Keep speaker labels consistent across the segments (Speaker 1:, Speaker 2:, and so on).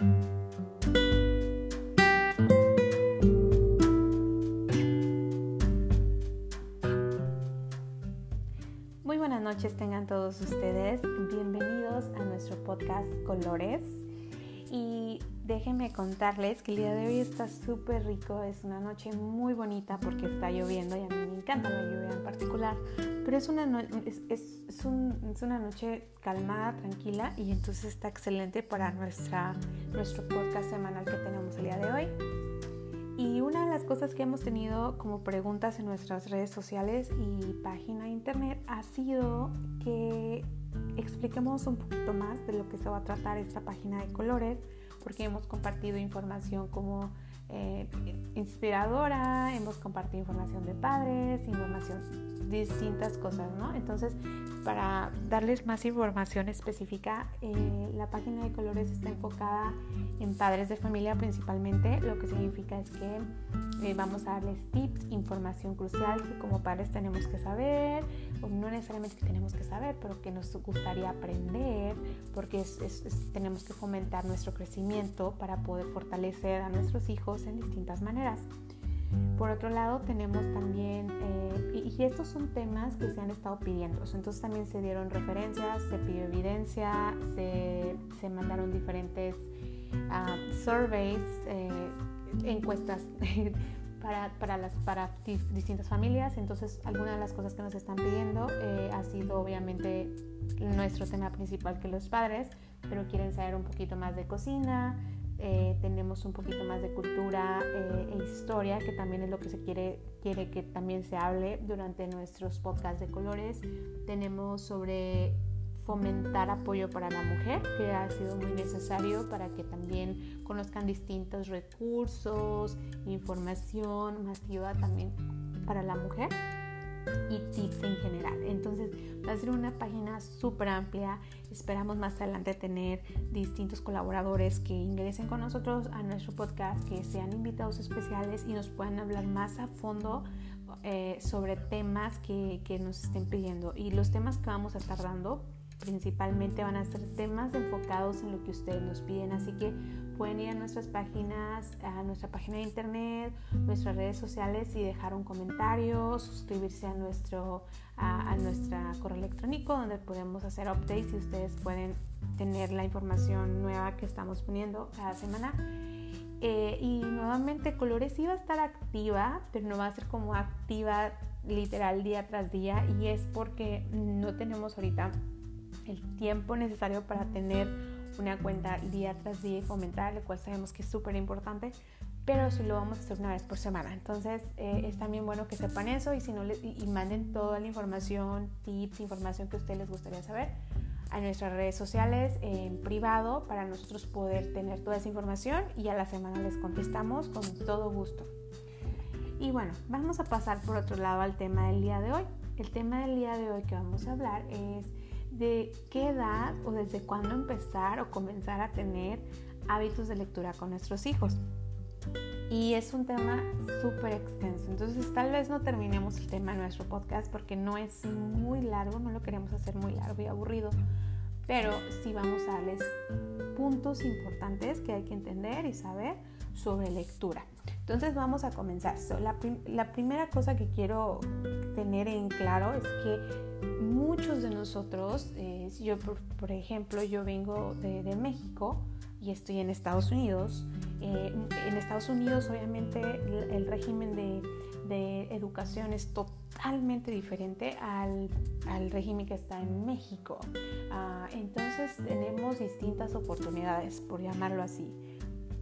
Speaker 1: Muy buenas noches tengan todos ustedes. Bienvenidos a nuestro podcast Colores. Y déjenme contarles que el día de hoy está súper rico. Es una noche muy bonita porque está lloviendo y a mí me encanta la lluvia en particular. Pero es una, es, es, un, es una noche calmada, tranquila y entonces está excelente para nuestra, nuestro podcast semanal que tenemos el día de hoy. Y una de las cosas que hemos tenido como preguntas en nuestras redes sociales y página de internet ha sido que expliquemos un poquito más de lo que se va a tratar esta página de colores, porque hemos compartido información como eh, inspiradora, hemos compartido información de padres, información, distintas cosas, ¿no? Entonces, para darles más información específica, eh, la página de colores está enfocada en padres de familia principalmente, lo que significa es que eh, vamos a darles tips, información crucial que como padres tenemos que saber, o no necesariamente que tenemos que saber, pero que nos gustaría aprender, porque tenemos que fomentar nuestro crecimiento para poder fortalecer a nuestros hijos en distintas maneras. Por otro lado, tenemos también, eh, y, estos son temas que se han estado pidiendo, entonces también se dieron referencias, se pidió evidencia, se, se mandaron diferentes uh, surveys, eh, encuestas para, para, las, para distintas familias, entonces algunas de las cosas que nos están pidiendo eh, ha sido obviamente nuestro tema principal que los padres, pero quieren saber un poquito más de cocina, eh, tenemos un poquito más de cultura eh, e historia, que también es lo que se quiere, quiere que también se hable durante nuestros podcasts de colores. Tenemos sobre fomentar apoyo para la mujer, que ha sido muy necesario para que también conozcan distintos recursos, información masiva también para la mujer y tips en general. Entonces va a ser una página súper amplia. Esperamos más adelante tener distintos colaboradores que ingresen con nosotros a nuestro podcast, que sean invitados especiales y nos puedan hablar más a fondo eh, sobre temas que, que nos estén pidiendo. Y los temas que vamos a estar dando principalmente van a ser temas enfocados en lo que ustedes nos piden. Así que pueden ir a nuestras páginas, a nuestra página de internet, nuestras redes sociales y dejar un comentario, suscribirse a nuestro a, nuestra correo electrónico donde podemos hacer updates y ustedes pueden tener la información nueva que estamos poniendo cada semana. Eh, y nuevamente Colores iba a estar activa, pero no va a ser como activa literal día tras día y es porque no tenemos ahorita el tiempo necesario para tener una cuenta día tras día y fomentar, lo cual sabemos que es súper importante, pero si lo vamos a hacer una vez por semana. Entonces eh, es también bueno que sepan eso y, si no y, manden toda la información, tips, información que ustedes les gustaría saber a nuestras redes sociales en privado para nosotros poder tener toda esa información y a la semana les contestamos con todo gusto. Y bueno, vamos a pasar por otro lado al tema del día de hoy. El tema del día de hoy que vamos a hablar es de qué edad o desde cuándo empezar o comenzar a tener hábitos de lectura con nuestros hijos. Y es un tema súper extenso, entonces tal vez no terminemos el tema de nuestro podcast porque no es muy largo, no lo queremos hacer muy largo y aburrido, pero sí vamos a darles puntos importantes que hay que entender y saber sobre lectura. Entonces vamos a comenzar. la, la, primera cosa que quiero tener en claro es que muchos de nosotros, eh, yo por, ejemplo, yo vengo de, México y estoy en Estados Unidos. Eh, en Estados Unidos obviamente el, régimen de, educación es totalmente diferente al, régimen que está en México. Ah, entonces tenemos distintas oportunidades, por llamarlo así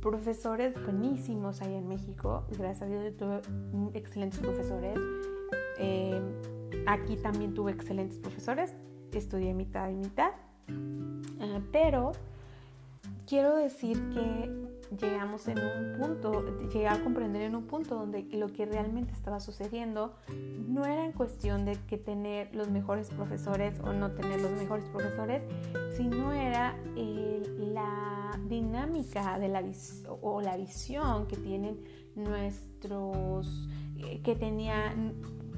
Speaker 1: profesores buenísimos ahí en México. Gracias a Dios yo tuve excelentes profesores. Eh, aquí también tuve excelentes profesores. Estudié mitad y mitad. Ah, pero quiero decir que llegamos en un punto, llegué a comprender en un punto donde lo que realmente estaba sucediendo no era en cuestión de que tener los mejores profesores o no tener los mejores profesores, sino era la dinámica de la o la visión que tienen nuestros, eh, que tenían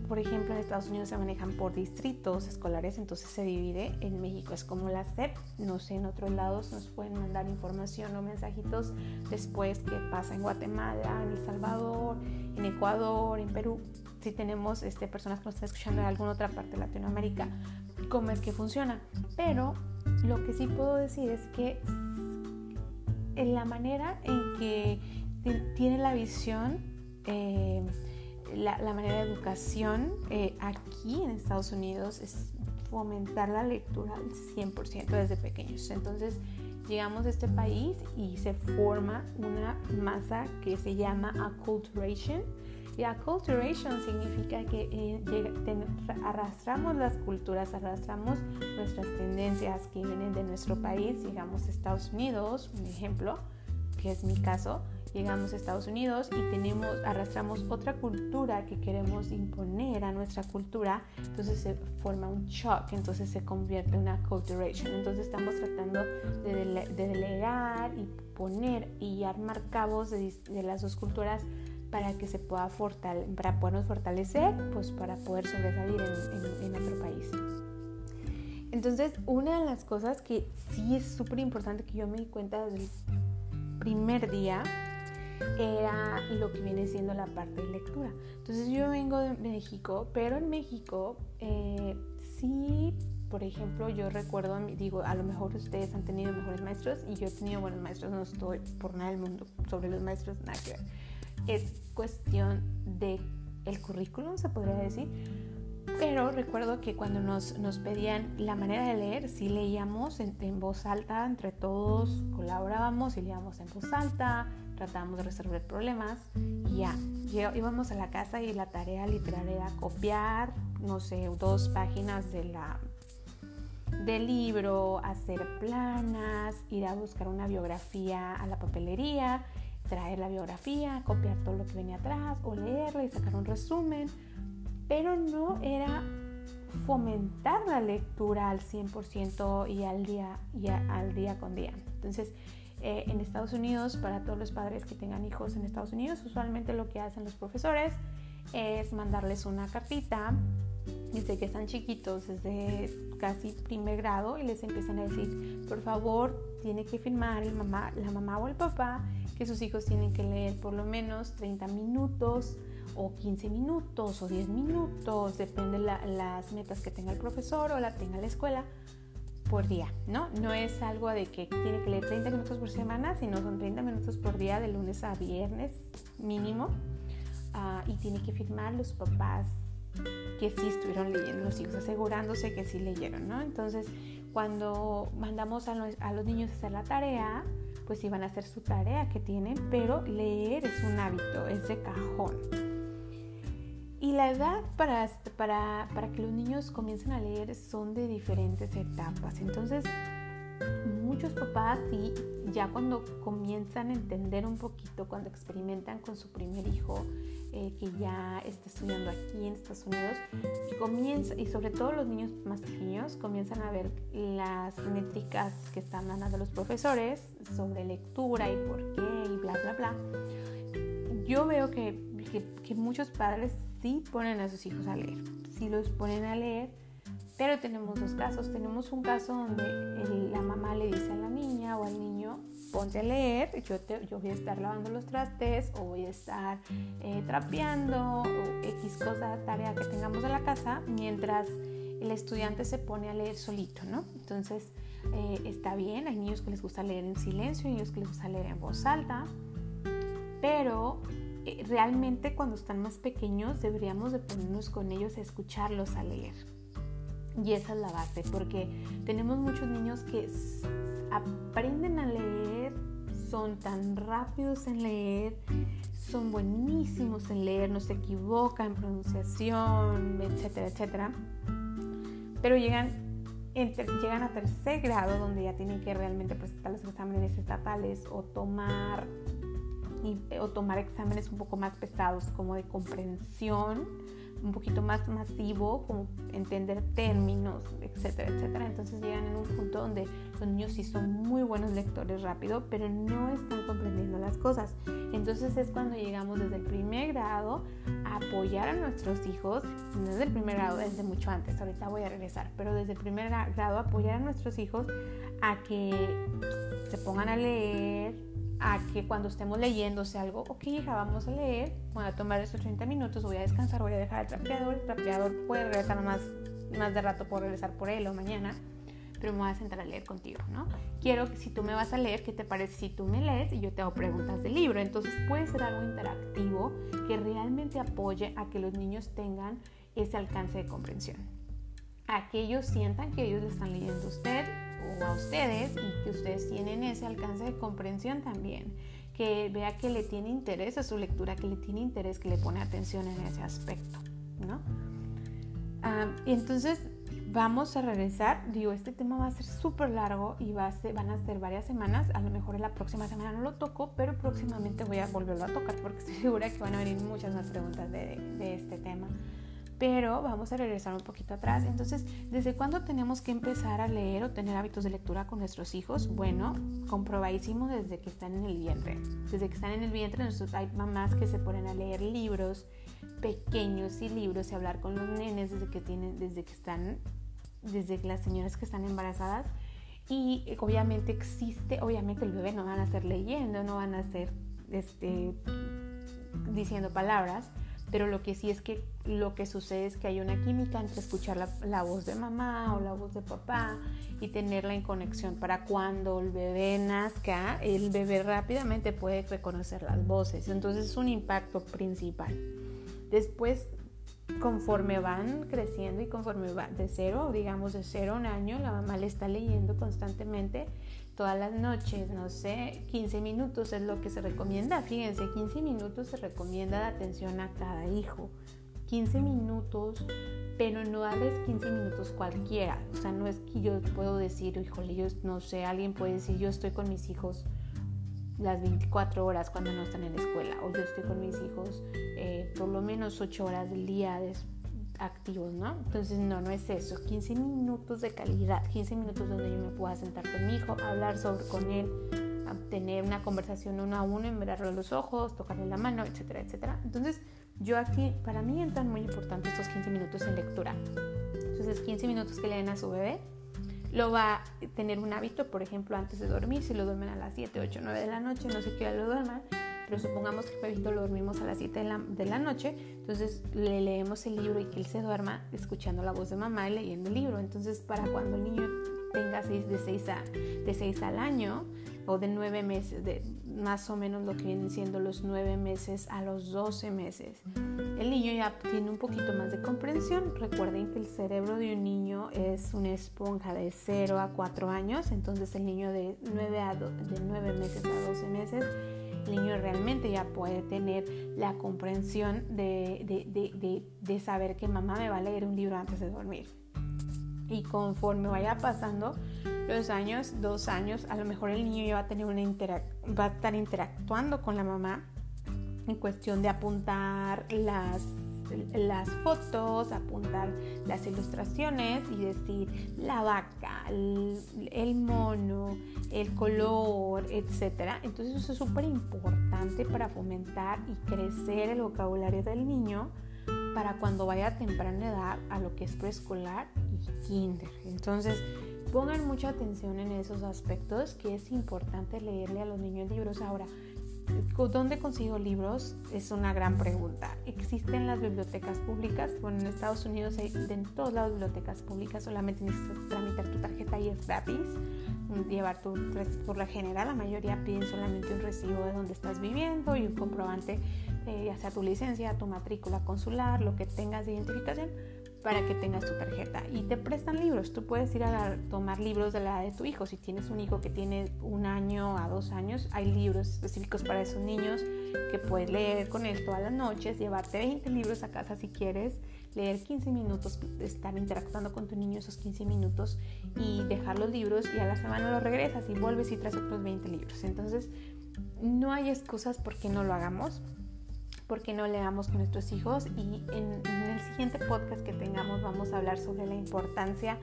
Speaker 1: por ejemplo, en Estados Unidos se manejan por distritos escolares, entonces se divide. En México es como la SEP. No sé, en otros lados nos pueden mandar información o mensajitos después qué pasa en Guatemala, en El Salvador, en Ecuador, en Perú. Si tenemos este, personas que nos están escuchando en alguna otra parte de Latinoamérica, cómo es que funciona. Pero lo que sí puedo decir es que en la manera en que tiene la visión, eh, la, manera de educación eh, aquí en Estados Unidos es fomentar la lectura al 100% desde pequeños. Entonces llegamos a este país y se forma una masa que se llama acculturation. Y acculturation significa que eh, arrastramos las culturas, arrastramos nuestras tendencias que vienen de nuestro país, digamos Estados Unidos, un ejemplo, que es mi caso, llegamos a Estados Unidos y tenemos, arrastramos otra cultura que queremos imponer a nuestra cultura, entonces se forma un shock, entonces se convierte en una acculturation. Entonces estamos tratando de, delegar y poner y armar cabos de, las dos culturas para que se pueda fortale para podernos fortalecer, pues para poder sobresalir en, en otro país. Entonces, una de las cosas que sí es súper importante que yo me di cuenta desde el primer día era lo que viene siendo la parte de lectura. Entonces yo vengo de México, pero en México eh, sí, por ejemplo, yo recuerdo, digo, a lo mejor ustedes han tenido mejores maestros y yo he tenido buenos maestros, no estoy por nada del mundo sobre los maestros, nada que ver. Es cuestión de el currículum, se podría decir. Pero recuerdo que cuando nos, nos pedían la manera de leer, sí leíamos en, en voz alta, entre todos colaborábamos y leíamos en voz alta, tratábamos de resolver problemas y ya, íbamos a la casa y la tarea literal era copiar, no sé, dos páginas de la, del libro, hacer planas, ir a buscar una biografía a la papelería, traer la biografía, copiar todo lo que venía atrás o leerla y sacar un resumen, pero no era fomentar la lectura al 100% y al día, y al día con día. Entonces, eh, en Estados Unidos, para todos los padres que tengan hijos en Estados Unidos, usualmente lo que hacen los profesores es mandarles una cartita. Desde que están chiquitos, desde casi primer grado, y les empiezan a decir, por favor, tiene que firmar el mamá, la mamá o el papá que sus hijos tienen que leer por lo menos 30 minutos o 15 minutos o 10 minutos, depende de las metas que tenga el profesor o la tenga la escuela por día, ¿no? No es algo de que tiene que leer 30 minutos por semana, sino son 30 minutos por día de lunes a viernes mínimo. Ah, y tiene que firmar los papás que sí estuvieron leyendo, los hijos asegurándose que sí leyeron, ¿no? Entonces, cuando mandamos a los, a los niños a hacer la tarea, pues iban a hacer su tarea que tienen, pero leer es un hábito, es de cajón. Y la edad para, para, para, que los niños comiencen a leer son de diferentes etapas. Entonces, muchos papás sí, ya cuando comienzan a entender un poquito, cuando experimentan con su primer hijo, eh, que ya está estudiando aquí en Estados Unidos, y, comienza, y sobre todo los niños más pequeños comienzan a ver las métricas que están dando los profesores sobre lectura y por qué y bla, bla, bla. Yo veo que, que, que muchos padres sí ponen a sus hijos a leer, sí los ponen a leer, pero tenemos dos casos. Tenemos un caso donde la mamá le dice a la niña o al niño, ponte a leer, yo, te, yo voy a estar lavando los trastes o voy a estar eh, trapeando o X cosa, tarea que tengamos en la casa, mientras el estudiante se pone a leer solito, ¿no? Entonces, eh, está bien, hay niños que les gusta leer en silencio, hay niños que les gusta leer en voz alta, pero realmente cuando están más pequeños deberíamos de ponernos con ellos a escucharlos a leer. Y esa es la base, porque tenemos muchos niños que aprenden a leer, son tan rápidos en leer, son buenísimos en leer, no se equivocan en pronunciación, etcétera, etcétera. Pero llegan, llegan a tercer grado donde ya tienen que realmente presentar los exámenes estatales o tomar o tomar exámenes un poco más pesados como de comprensión un poquito más masivo, como entender términos, etcétera, etcétera. Entonces llegan en un punto donde los niños sí son muy buenos lectores rápido, pero no están comprendiendo las cosas. Entonces es cuando llegamos desde el primer grado a apoyar a nuestros hijos, no desde el primer grado, desde mucho antes, ahorita voy a regresar, pero desde el primer grado apoyar a nuestros hijos a que se pongan a leer, a que cuando estemos leyendo sea algo, ok hija, vamos a leer, voy a tomar estos 30 minutos, voy a descansar, voy a dejar el trapeador, el trapeador puede regresar más, más de rato, puedo regresar por él o mañana, pero me voy a sentar a leer contigo, ¿no? Quiero que si tú me vas a leer, ¿qué te parece si tú me lees y yo te hago preguntas del libro? Entonces puede ser algo interactivo que realmente apoye a que los niños tengan ese alcance de comprensión. A que ellos sientan que ellos le están leyendo a usted o a ustedes y que ustedes tienen ese alcance de comprensión también. Que vea que le tiene interés a su lectura, que le tiene interés, que le pone atención en ese aspecto, ¿no? Ah, y entonces vamos a regresar. Digo, este tema va a ser súper largo y va a ser, van a ser varias semanas. A lo mejor en la próxima semana no lo toco, pero próximamente voy a volverlo a tocar porque estoy segura que van a venir muchas más preguntas de, de este tema pero vamos a regresar un poquito atrás. Entonces, ¿desde cuándo tenemos que empezar a leer o tener hábitos de lectura con nuestros hijos? Bueno, comprobadísimo desde que están en el vientre. Desde que están en el vientre, hay mamás que se ponen a leer libros pequeños y libros y hablar con los nenes desde que tienen, desde que están, desde las señoras que están embarazadas. Y eh, obviamente existe, obviamente el bebé no van a estar leyendo, no van a estar este, diciendo palabras, pero lo que sí es que lo que sucede es que hay una química entre escuchar la, voz de mamá o la voz de papá y tenerla en conexión para cuando el bebé nazca, el bebé rápidamente puede reconocer las voces. Entonces es un impacto principal. Después, conforme van creciendo y conforme va de cero, digamos de cero a un año, la mamá le está leyendo constantemente todas las noches, no sé, 15 minutos es lo que se recomienda. Fíjense, 15 minutos se recomienda de atención a cada hijo. 15 minutos, pero no darles 15 minutos cualquiera. O sea, no es que yo puedo decir, híjole, yo no sé, alguien puede decir, yo estoy con mis hijos las 24 horas cuando no están en la escuela, o yo estoy con mis hijos eh, por lo menos 8 horas del día activos, ¿no? Entonces, no, no es eso. 15 minutos de calidad, 15 minutos donde yo me pueda sentar con mi hijo, hablar sobre con él, tener una conversación uno a uno, mirarlo a los ojos, tocarle la mano, etcétera, etcétera. Entonces, yo aquí, para mí entran muy importantes estos 15 minutos en lectura. Entonces, 15 minutos que le den a su bebé, lo va a tener un hábito, por ejemplo, antes de dormir, si lo duermen a las 7, 8, 9 de la noche, no sé qué hora lo duerman, pero supongamos que Pepito lo dormimos a las 7 de la, noche, entonces le leemos el libro y que él se duerma escuchando la voz de mamá y leyendo el libro. Entonces, para cuando el niño tenga seis, de 6 a, de 6 al año o de 9 meses, de más o menos lo que vienen siendo los 9 meses a los 12 meses, el niño ya tiene un poquito más de comprensión. Recuerden que el cerebro de un niño es una esponja de 0 a 4 años, entonces el niño de 9, a de 9 meses a 12 meses el niño realmente ya puede tener la comprensión de, de, saber que mamá me va a leer un libro antes de dormir. Y conforme vaya pasando los años, dos años, a lo mejor el niño ya va a, tener una va a estar interactuando con la mamá en cuestión de apuntar las las fotos, apuntar las ilustraciones y decir la vaca, el, mono, el color, etc. Entonces eso es súper importante para fomentar y crecer el vocabulario del niño para cuando vaya a temprana edad a lo que es preescolar y kinder. Entonces pongan mucha atención en esos aspectos que es importante leerle a los niños libros. Ahora, ¿Dónde consigo libros? Es una gran pregunta. ¿Existen las bibliotecas públicas? Bueno, en Estados Unidos hay en todas las bibliotecas públicas, solamente necesitas tramitar tu tarjeta y es gratis. Llevar tu, por la general, la mayoría piden solamente un recibo de donde estás viviendo y un comprobante, ya sea tu licencia, tu matrícula consular, lo que tengas de identificación para que tengas tu tarjeta y te prestan libros. Tú puedes ir a tomar libros de la edad de tu hijo. Si tienes un hijo que tiene un año a dos años, hay libros específicos para esos niños que puedes leer con esto a las noches, llevarte 20 libros a casa si quieres, leer 15 minutos, estar interactuando con tu niño esos 15 minutos y dejar los libros y a la semana los regresas y vuelves y traes otros 20 libros. Entonces, no hay excusas por qué no lo hagamos ¿por qué no leamos con nuestros hijos? Y en, el siguiente podcast que tengamos vamos a hablar sobre la importancia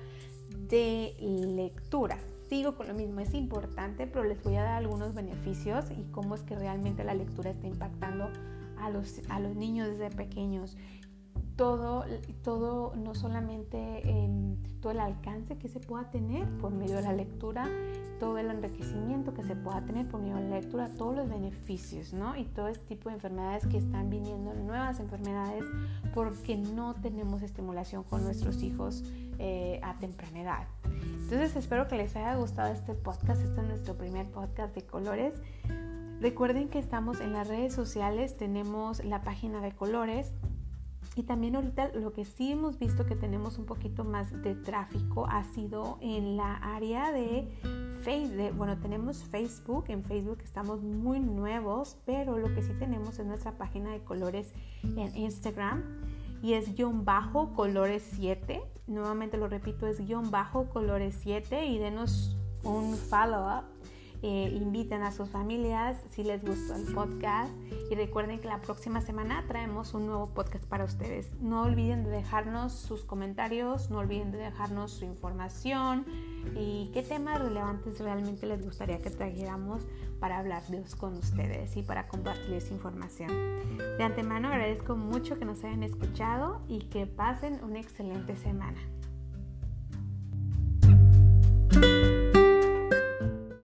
Speaker 1: de lectura. Sigo con lo mismo, es importante, pero les voy a dar algunos beneficios y cómo es que realmente la lectura está impactando a los, a los niños desde pequeños todo, todo no solamente todo el alcance que se pueda tener por medio de la lectura, todo el enriquecimiento que se pueda tener por medio de la lectura, todos los beneficios, ¿no? Y todo este tipo de enfermedades que están viniendo, nuevas enfermedades, porque no tenemos estimulación con nuestros hijos eh, a temprana edad. Entonces espero que les haya gustado este podcast, este es nuestro primer podcast de colores. Recuerden que estamos en las redes sociales, tenemos la página de colores, y también ahorita lo que sí hemos visto que tenemos un poquito más de tráfico ha sido en la área de Facebook. Bueno, tenemos Facebook, en Facebook estamos muy nuevos, pero lo que sí tenemos es nuestra página de colores en Instagram y es guion bajo colores 7. Nuevamente lo repito, es guion bajo colores 7 y denos un follow up eh, inviten a sus familias si les gustó el podcast y recuerden que la próxima semana traemos un nuevo podcast para ustedes. No olviden de dejarnos sus comentarios, no olviden de dejarnos su información y qué temas relevantes realmente les gustaría que trajéramos para hablarles con ustedes y para compartirles información. De antemano agradezco mucho que nos hayan escuchado y que pasen una excelente semana.